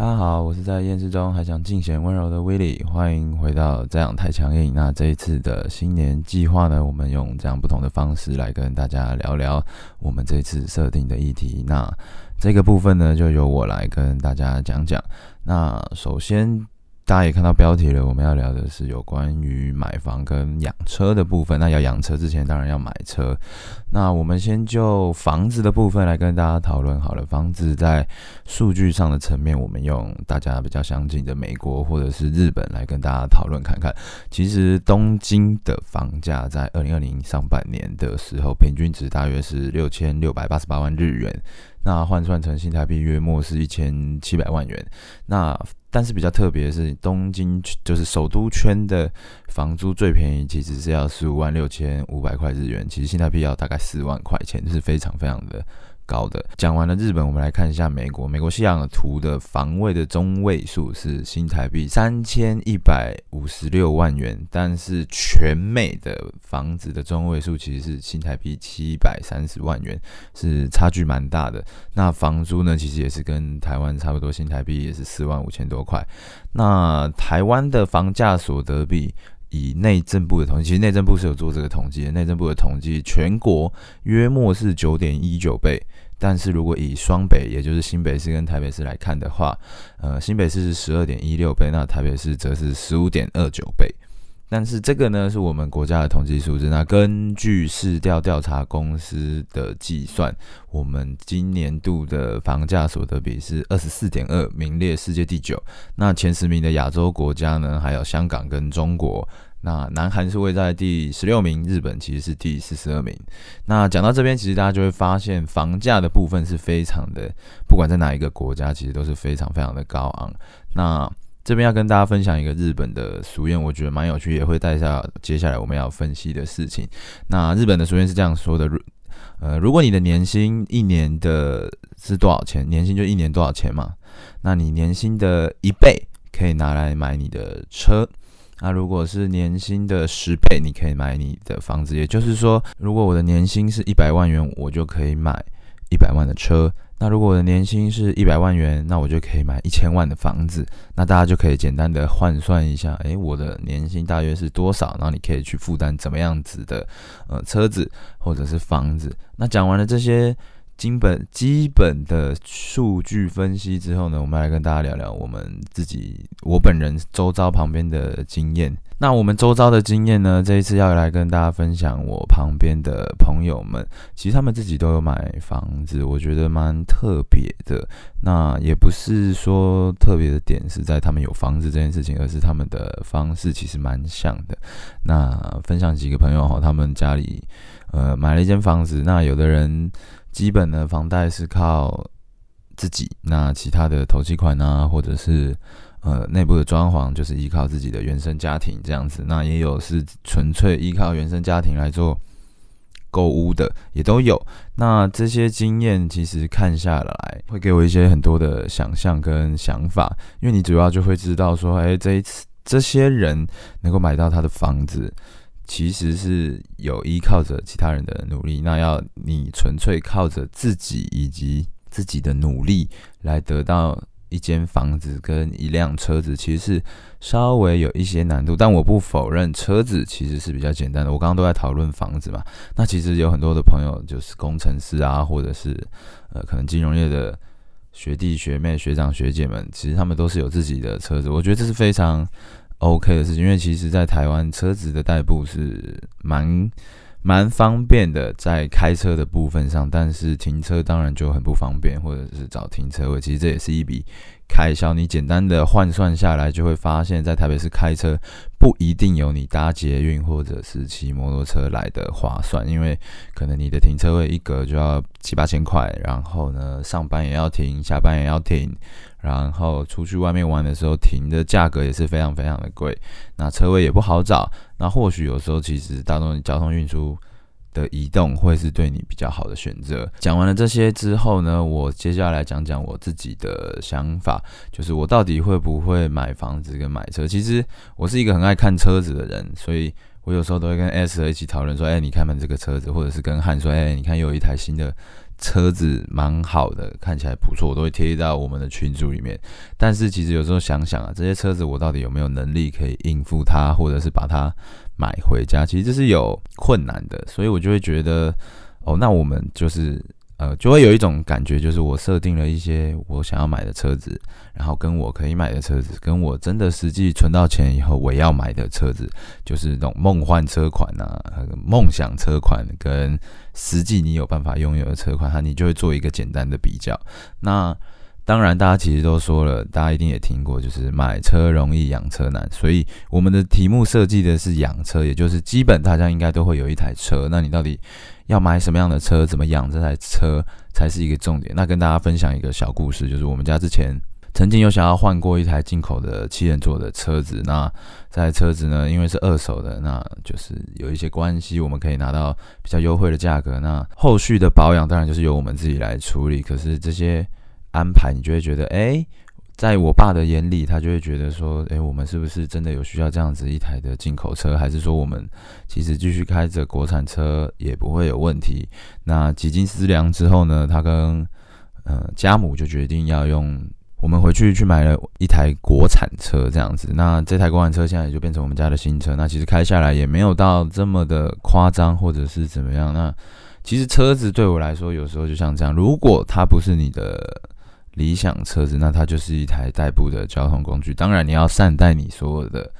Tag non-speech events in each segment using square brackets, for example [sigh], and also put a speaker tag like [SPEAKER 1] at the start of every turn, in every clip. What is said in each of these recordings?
[SPEAKER 1] 大家好，我是在厌世中还想尽显温柔的威利，欢迎回到这样太强硬。那这一次的新年计划呢，我们用这样不同的方式来跟大家聊聊我们这次设定的议题。那这个部分呢，就由我来跟大家讲讲。那首先。大家也看到标题了，我们要聊的是有关于买房跟养车的部分。那要养车之前，当然要买车。那我们先就房子的部分来跟大家讨论好了。房子在数据上的层面，我们用大家比较相近的美国或者是日本来跟大家讨论看看。其实东京的房价在二零二零上半年的时候，平均值大约是六千六百八十八万日元。那换算成新台币约莫是一千七百万元。那但是比较特别的是，东京就是首都圈的房租最便宜，其实是要十五万六千五百块日元，其实新台币要大概四万块钱，是非常非常的。高的讲完了日本，我们来看一下美国。美国西洋图的房位的中位数是新台币三千一百五十六万元，但是全美的房子的中位数其实是新台币七百三十万元，是差距蛮大的。那房租呢，其实也是跟台湾差不多，新台币也是四万五千多块。那台湾的房价所得比，以内政部的统计，其实内政部是有做这个统计的，内政部的统计全国约莫是九点一九倍。但是如果以双北，也就是新北市跟台北市来看的话，呃，新北市是十二点一六倍，那台北市则是十五点二九倍。但是这个呢，是我们国家的统计数字。那根据市调调查公司的计算，我们今年度的房价所得比是二十四点二，名列世界第九。那前十名的亚洲国家呢，还有香港跟中国。那南韩是位在第十六名，日本其实是第四十二名。那讲到这边，其实大家就会发现，房价的部分是非常的，不管在哪一个国家，其实都是非常非常的高昂。那这边要跟大家分享一个日本的俗谚，我觉得蛮有趣，也会带下接下来我们要分析的事情。那日本的俗谚是这样说的：，如呃，如果你的年薪一年的是多少钱，年薪就一年多少钱嘛？那你年薪的一倍可以拿来买你的车。那如果是年薪的十倍，你可以买你的房子。也就是说，如果我的年薪是一百万元，我就可以买一百万的车。那如果我的年薪是一百万元，那我就可以买一千万的房子。那大家就可以简单的换算一下，诶，我的年薪大约是多少？然后你可以去负担怎么样子的呃车子或者是房子。那讲完了这些。基本基本的数据分析之后呢，我们来跟大家聊聊我们自己我本人周遭旁边的经验。那我们周遭的经验呢，这一次要来跟大家分享我旁边的朋友们，其实他们自己都有买房子，我觉得蛮特别的。那也不是说特别的点是在他们有房子这件事情，而是他们的方式其实蛮像的。那分享几个朋友哈，他们家里呃买了一间房子，那有的人。基本的房贷是靠自己，那其他的投期款啊，或者是呃内部的装潢，就是依靠自己的原生家庭这样子。那也有是纯粹依靠原生家庭来做购物的，也都有。那这些经验其实看下来，会给我一些很多的想象跟想法，因为你主要就会知道说，哎，这一次这些人能够买到他的房子。其实是有依靠着其他人的努力，那要你纯粹靠着自己以及自己的努力来得到一间房子跟一辆车子，其实是稍微有一些难度。但我不否认车子其实是比较简单的。我刚刚都在讨论房子嘛，那其实有很多的朋友就是工程师啊，或者是呃可能金融业的学弟学妹、学长学姐们，其实他们都是有自己的车子。我觉得这是非常。OK 的事情，因为其实，在台湾车子的代步是蛮蛮方便的，在开车的部分上，但是停车当然就很不方便，或者是找停车位，其实这也是一笔开销。你简单的换算下来，就会发现，在台北市开车不一定有你搭捷运或者是骑摩托车来的划算，因为可能你的停车位一格就要七八千块，然后呢，上班也要停，下班也要停。然后出去外面玩的时候，停的价格也是非常非常的贵，那车位也不好找。那或许有时候其实大众交通运输的移动会是对你比较好的选择。讲完了这些之后呢，我接下来讲讲我自己的想法，就是我到底会不会买房子跟买车。其实我是一个很爱看车子的人，所以我有时候都会跟 S 一起讨论说，哎，你看看这个车子，或者是跟汉说，哎，你看又有一台新的。车子蛮好的，看起来不错，我都会贴到我们的群组里面。但是其实有时候想想啊，这些车子我到底有没有能力可以应付它，或者是把它买回家，其实这是有困难的。所以我就会觉得，哦，那我们就是。呃，就会有一种感觉，就是我设定了一些我想要买的车子，然后跟我可以买的车子，跟我真的实际存到钱以后我要买的车子，就是那种梦幻车款啊，梦想车款跟实际你有办法拥有的车款，它你就会做一个简单的比较。那当然，大家其实都说了，大家一定也听过，就是买车容易养车难，所以我们的题目设计的是养车，也就是基本大家应该都会有一台车，那你到底？要买什么样的车，怎么养这台车才是一个重点。那跟大家分享一个小故事，就是我们家之前曾经有想要换过一台进口的七人座的车子。那这台车子呢，因为是二手的，那就是有一些关系，我们可以拿到比较优惠的价格。那后续的保养当然就是由我们自己来处理。可是这些安排，你就会觉得，哎。在我爸的眼里，他就会觉得说：“诶，我们是不是真的有需要这样子一台的进口车？还是说我们其实继续开着国产车也不会有问题？”那几经思量之后呢，他跟呃家母就决定要用我们回去去买了一台国产车这样子。那这台国产车现在也就变成我们家的新车。那其实开下来也没有到这么的夸张，或者是怎么样。那其实车子对我来说，有时候就像这样，如果它不是你的。理想车子，那它就是一台代步的交通工具。当然，你要善待你所有的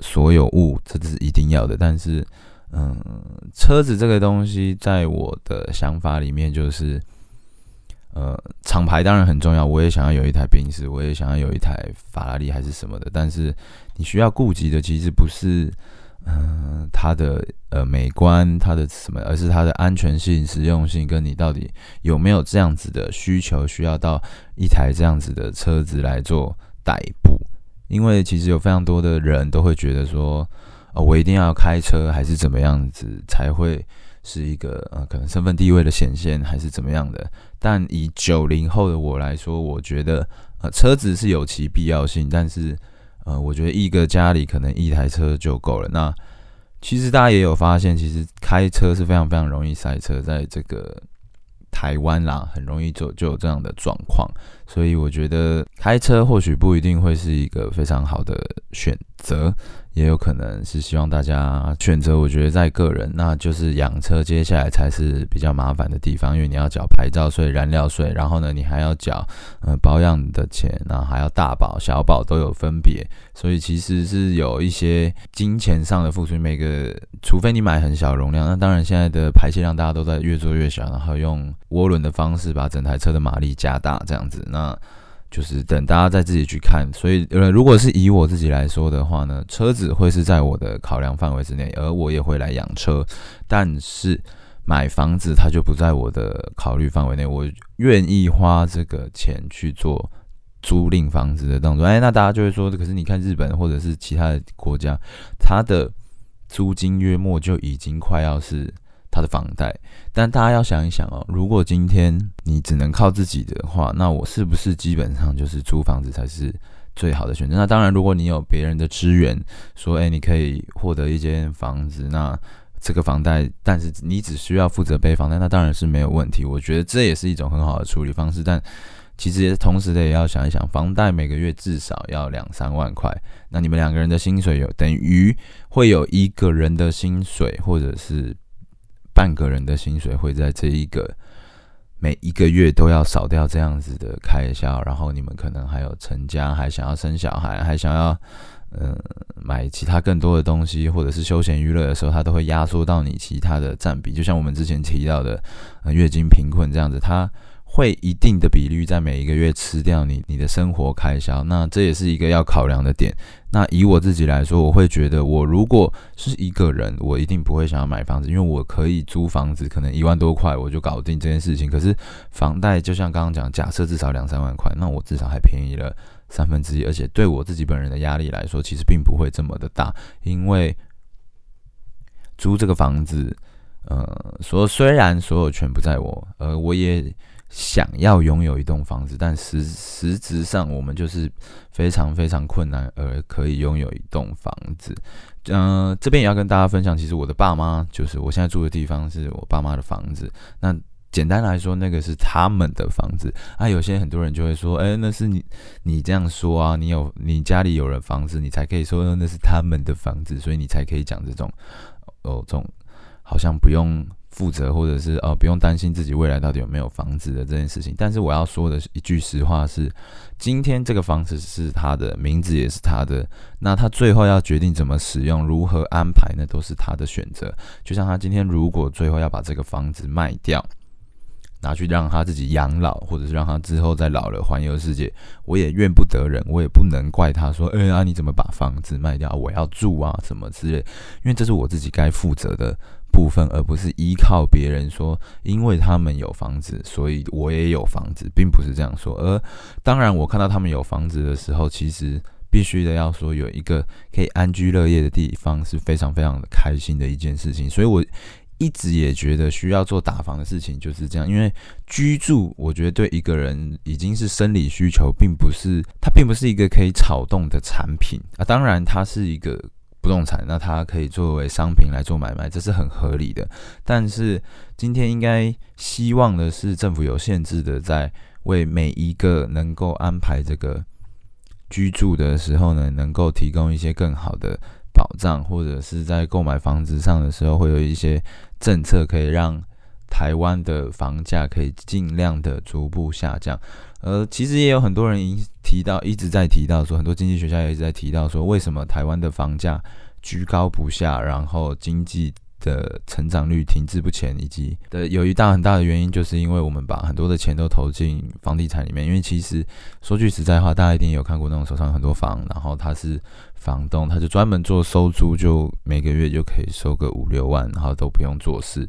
[SPEAKER 1] 所有物，这是一定要的。但是，嗯，车子这个东西，在我的想法里面，就是呃，厂牌当然很重要。我也想要有一台宾士，我也想要有一台法拉利，还是什么的。但是，你需要顾及的，其实不是。嗯，它的呃美观，它的什么，而是它的安全性、实用性，跟你到底有没有这样子的需求，需要到一台这样子的车子来做代步？因为其实有非常多的人都会觉得说，呃，我一定要开车，还是怎么样子才会是一个呃可能身份地位的显现，还是怎么样的？但以九零后的我来说，我觉得呃车子是有其必要性，但是。呃，我觉得一个家里可能一台车就够了。那其实大家也有发现，其实开车是非常非常容易塞车，在这个台湾啦，很容易就就有这样的状况。所以我觉得开车或许不一定会是一个非常好的选择。也有可能是希望大家选择，我觉得在个人，那就是养车，接下来才是比较麻烦的地方，因为你要缴牌照税、燃料税，然后呢，你还要缴呃保养的钱，然后还要大保、小保都有分别，所以其实是有一些金钱上的付出。每个，除非你买很小容量，那当然现在的排气量大家都在越做越小，然后用涡轮的方式把整台车的马力加大，这样子那。那就是等大家再自己去看，所以呃，如果是以我自己来说的话呢，车子会是在我的考量范围之内，而我也会来养车，但是买房子它就不在我的考虑范围内。我愿意花这个钱去做租赁房子的动作。哎，[laughs] 那大家就会说，可是你看日本或者是其他的国家，它的租金约莫就已经快要是。他的房贷，但大家要想一想哦，如果今天你只能靠自己的话，那我是不是基本上就是租房子才是最好的选择？那当然，如果你有别人的支援，说哎，你可以获得一间房子，那这个房贷，但是你只需要负责背房贷，那当然是没有问题。我觉得这也是一种很好的处理方式。但其实也同时的也要想一想，房贷每个月至少要两三万块，那你们两个人的薪水有等于会有一个人的薪水，或者是。半个人的薪水会在这一个每一个月都要少掉这样子的开销，然后你们可能还有成家，还想要生小孩，还想要嗯买其他更多的东西，或者是休闲娱乐的时候，它都会压缩到你其他的占比。就像我们之前提到的，月经贫困这样子，它。会一定的比率在每一个月吃掉你你的生活开销，那这也是一个要考量的点。那以我自己来说，我会觉得我如果是一个人，我一定不会想要买房子，因为我可以租房子，可能一万多块我就搞定这件事情。可是房贷就像刚刚讲，假设至少两三万块，那我至少还便宜了三分之一，而且对我自己本人的压力来说，其实并不会这么的大，因为租这个房子，呃，说虽然所有权不在我，呃，我也。想要拥有一栋房子，但实实质上我们就是非常非常困难，而可以拥有一栋房子。嗯，这边也要跟大家分享，其实我的爸妈就是我现在住的地方是我爸妈的房子。那简单来说，那个是他们的房子啊。有些很多人就会说，哎，那是你你这样说啊，你有你家里有了房子，你才可以说那是他们的房子，所以你才可以讲这种哦，这种好像不用负责，或者是哦不用担心自己未来到底有没有房子的这件事情。但是我要说的一句实话是，今天这个房子是他的，名字也是他的，那他最后要决定怎么使用、如何安排，那都是他的选择。就像他今天如果最后要把这个房子卖掉。拿去让他自己养老，或者是让他之后再老了环游世界，我也怨不得人，我也不能怪他说，哎呀，你怎么把房子卖掉？我要住啊，什么之类。因为这是我自己该负责的部分，而不是依靠别人说，因为他们有房子，所以我也有房子，并不是这样说。而当然，我看到他们有房子的时候，其实必须的要说，有一个可以安居乐业的地方，是非常非常开心的一件事情。所以，我。一直也觉得需要做打房的事情就是这样，因为居住，我觉得对一个人已经是生理需求，并不是它并不是一个可以炒动的产品啊。当然，它是一个不动产，那它可以作为商品来做买卖，这是很合理的。但是今天应该希望的是，政府有限制的，在为每一个能够安排这个居住的时候呢，能够提供一些更好的。保障，或者是在购买房子上的时候，会有一些政策可以让台湾的房价可以尽量的逐步下降。呃，其实也有很多人提到，一直在提到说，很多经济学家也一直在提到说，为什么台湾的房价居高不下，然后经济。的成长率停滞不前，以及的有一大很大的原因，就是因为我们把很多的钱都投进房地产里面。因为其实说句实在话，大家一定有看过那种手上很多房，然后他是房东，他就专门做收租，就每个月就可以收个五六万，然后都不用做事，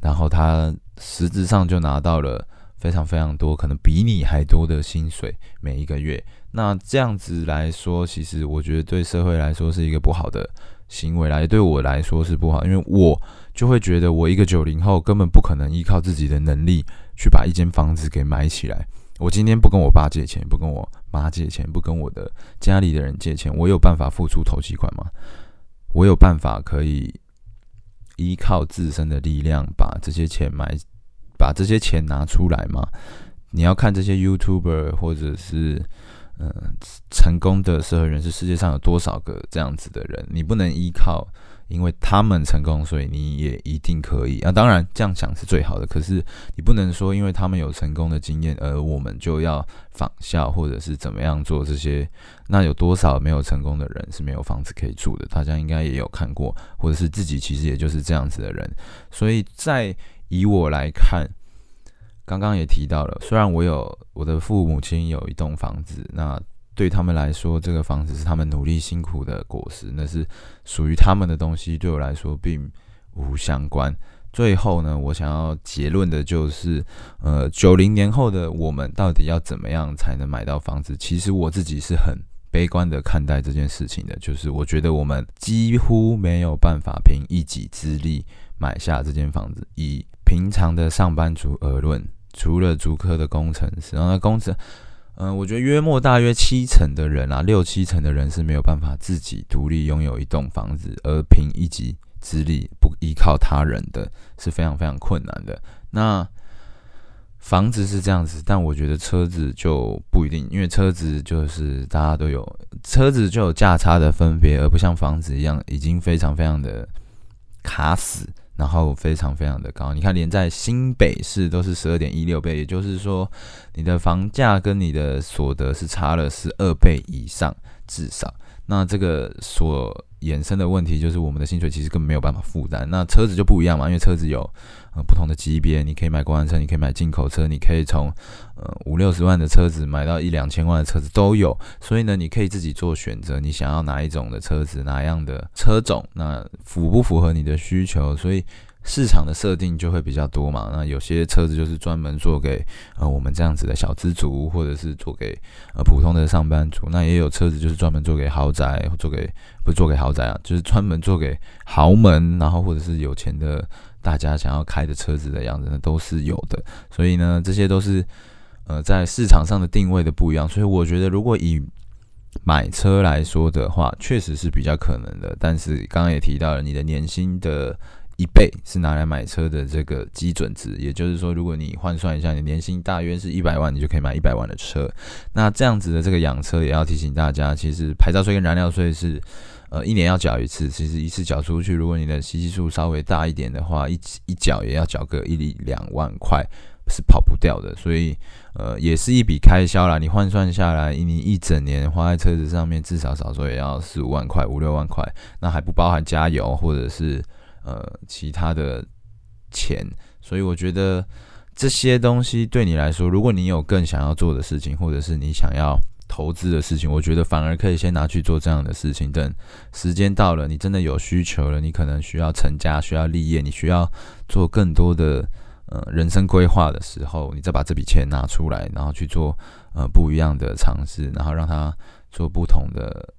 [SPEAKER 1] 然后他实质上就拿到了非常非常多，可能比你还多的薪水每一个月。那这样子来说，其实我觉得对社会来说是一个不好的。行为来对我来说是不好，因为我就会觉得我一个九零后根本不可能依靠自己的能力去把一间房子给买起来。我今天不跟我爸借钱，不跟我妈借钱，不跟我的家里的人借钱，我有办法付出头期款吗？我有办法可以依靠自身的力量把这些钱买，把这些钱拿出来吗？你要看这些 YouTuber 或者是。嗯，成功的社会人士，世界上有多少个这样子的人？你不能依靠，因为他们成功，所以你也一定可以啊。当然，这样想是最好的。可是，你不能说，因为他们有成功的经验，而我们就要仿效，或者是怎么样做这些？那有多少没有成功的人是没有房子可以住的？大家应该也有看过，或者是自己其实也就是这样子的人。所以在以我来看。刚刚也提到了，虽然我有我的父母亲有一栋房子，那对他们来说，这个房子是他们努力辛苦的果实，那是属于他们的东西，对我来说并无相关。最后呢，我想要结论的就是，呃，九零年后的我们到底要怎么样才能买到房子？其实我自己是很悲观的看待这件事情的，就是我觉得我们几乎没有办法凭一己之力买下这间房子，以。平常的上班族而论，除了足科的工程师，然后工程，嗯，我觉得约莫大约七成的人啊，六七成的人是没有办法自己独立拥有一栋房子，而凭一己之力不依靠他人的是非常非常困难的。那房子是这样子，但我觉得车子就不一定，因为车子就是大家都有，车子就有价差的分别，而不像房子一样已经非常非常的卡死。然后非常非常的高，你看连在新北市都是十二点一六倍，也就是说，你的房价跟你的所得是差了十二倍以上，至少。那这个所衍生的问题就是，我们的薪水其实根本没有办法负担。那车子就不一样嘛，因为车子有呃不同的级别，你可以买国产车，你可以买进口车，你可以从呃五六十万的车子买到一两千万的车子都有。所以呢，你可以自己做选择，你想要哪一种的车子，哪样的车种，那符不符合你的需求？所以。市场的设定就会比较多嘛，那有些车子就是专门做给呃我们这样子的小资族，或者是做给呃普通的上班族，那也有车子就是专门做给豪宅，做给不是做给豪宅啊，就是专门做给豪门，然后或者是有钱的大家想要开的车子的样子，那都是有的。所以呢，这些都是呃在市场上的定位的不一样。所以我觉得，如果以买车来说的话，确实是比较可能的。但是刚刚也提到了，你的年薪的。一倍是拿来买车的这个基准值，也就是说，如果你换算一下，你年薪大约是一百万，你就可以买一百万的车。那这样子的这个养车也要提醒大家，其实牌照税跟燃料税是呃一年要缴一次，其实一次缴出去，如果你的吸气数稍微大一点的话，一一缴也要缴个一两万块，是跑不掉的。所以呃也是一笔开销啦。你换算下来，你一整年花在车子上面，至少少说也要四五万块、五六万块，那还不包含加油或者是。呃，其他的钱，所以我觉得这些东西对你来说，如果你有更想要做的事情，或者是你想要投资的事情，我觉得反而可以先拿去做这样的事情。等时间到了，你真的有需求了，你可能需要成家、需要立业，你需要做更多的呃人生规划的时候，你再把这笔钱拿出来，然后去做呃不一样的尝试，然后让它做不同的。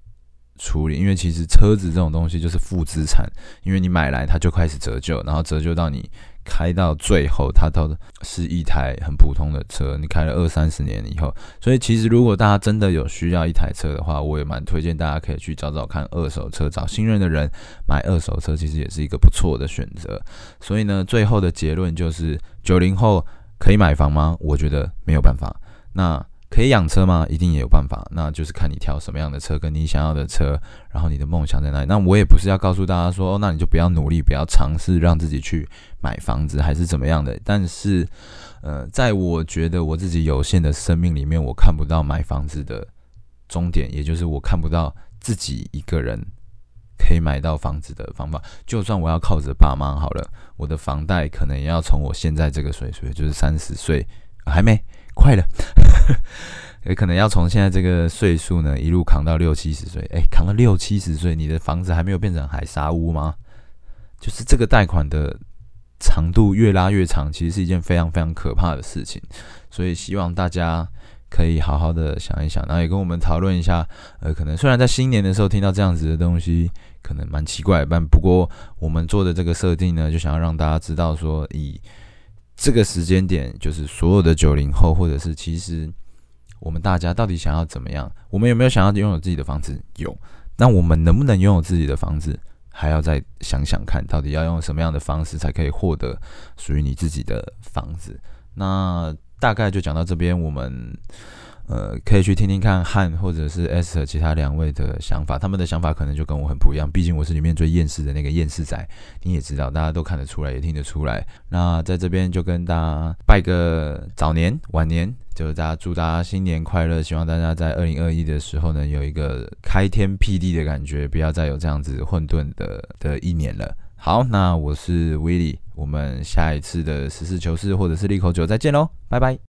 [SPEAKER 1] 处理，因为其实车子这种东西就是负资产，因为你买来它就开始折旧，然后折旧到你开到最后，它都是一台很普通的车。你开了二三十年以后，所以其实如果大家真的有需要一台车的话，我也蛮推荐大家可以去找找看二手车，找信任的人买二手车，其实也是一个不错的选择。所以呢，最后的结论就是：九零后可以买房吗？我觉得没有办法。那可以养车吗？一定也有办法，那就是看你挑什么样的车，跟你想要的车，然后你的梦想在哪里。那我也不是要告诉大家说，那你就不要努力，不要尝试让自己去买房子，还是怎么样的。但是，呃，在我觉得我自己有限的生命里面，我看不到买房子的终点，也就是我看不到自己一个人可以买到房子的方法。就算我要靠着爸妈好了，我的房贷可能也要从我现在这个岁数，就是三十岁，还没。快了，也 [laughs] 可能要从现在这个岁数呢，一路扛到六七十岁。哎，扛到六七十岁，你的房子还没有变成海沙屋吗？就是这个贷款的长度越拉越长，其实是一件非常非常可怕的事情。所以希望大家可以好好的想一想，然后也跟我们讨论一下。呃，可能虽然在新年的时候听到这样子的东西，可能蛮奇怪，但不过我们做的这个设定呢，就想要让大家知道说以。这个时间点，就是所有的九零后，或者是其实我们大家到底想要怎么样？我们有没有想要拥有自己的房子？有。那我们能不能拥有自己的房子？还要再想想看，到底要用什么样的方式才可以获得属于你自己的房子？那大概就讲到这边，我们。呃，可以去听听看汉或者是 S 和其他两位的想法，他们的想法可能就跟我很不一样。毕竟我是里面最厌世的那个厌世仔，你也知道，大家都看得出来，也听得出来。那在这边就跟大家拜个早年、晚年，就是大家祝大家新年快乐，希望大家在二零二一的时候呢，有一个开天辟地的感觉，不要再有这样子混沌的的一年了。好，那我是 Willy，，我们下一次的实事求是或者是利口酒再见喽，拜拜。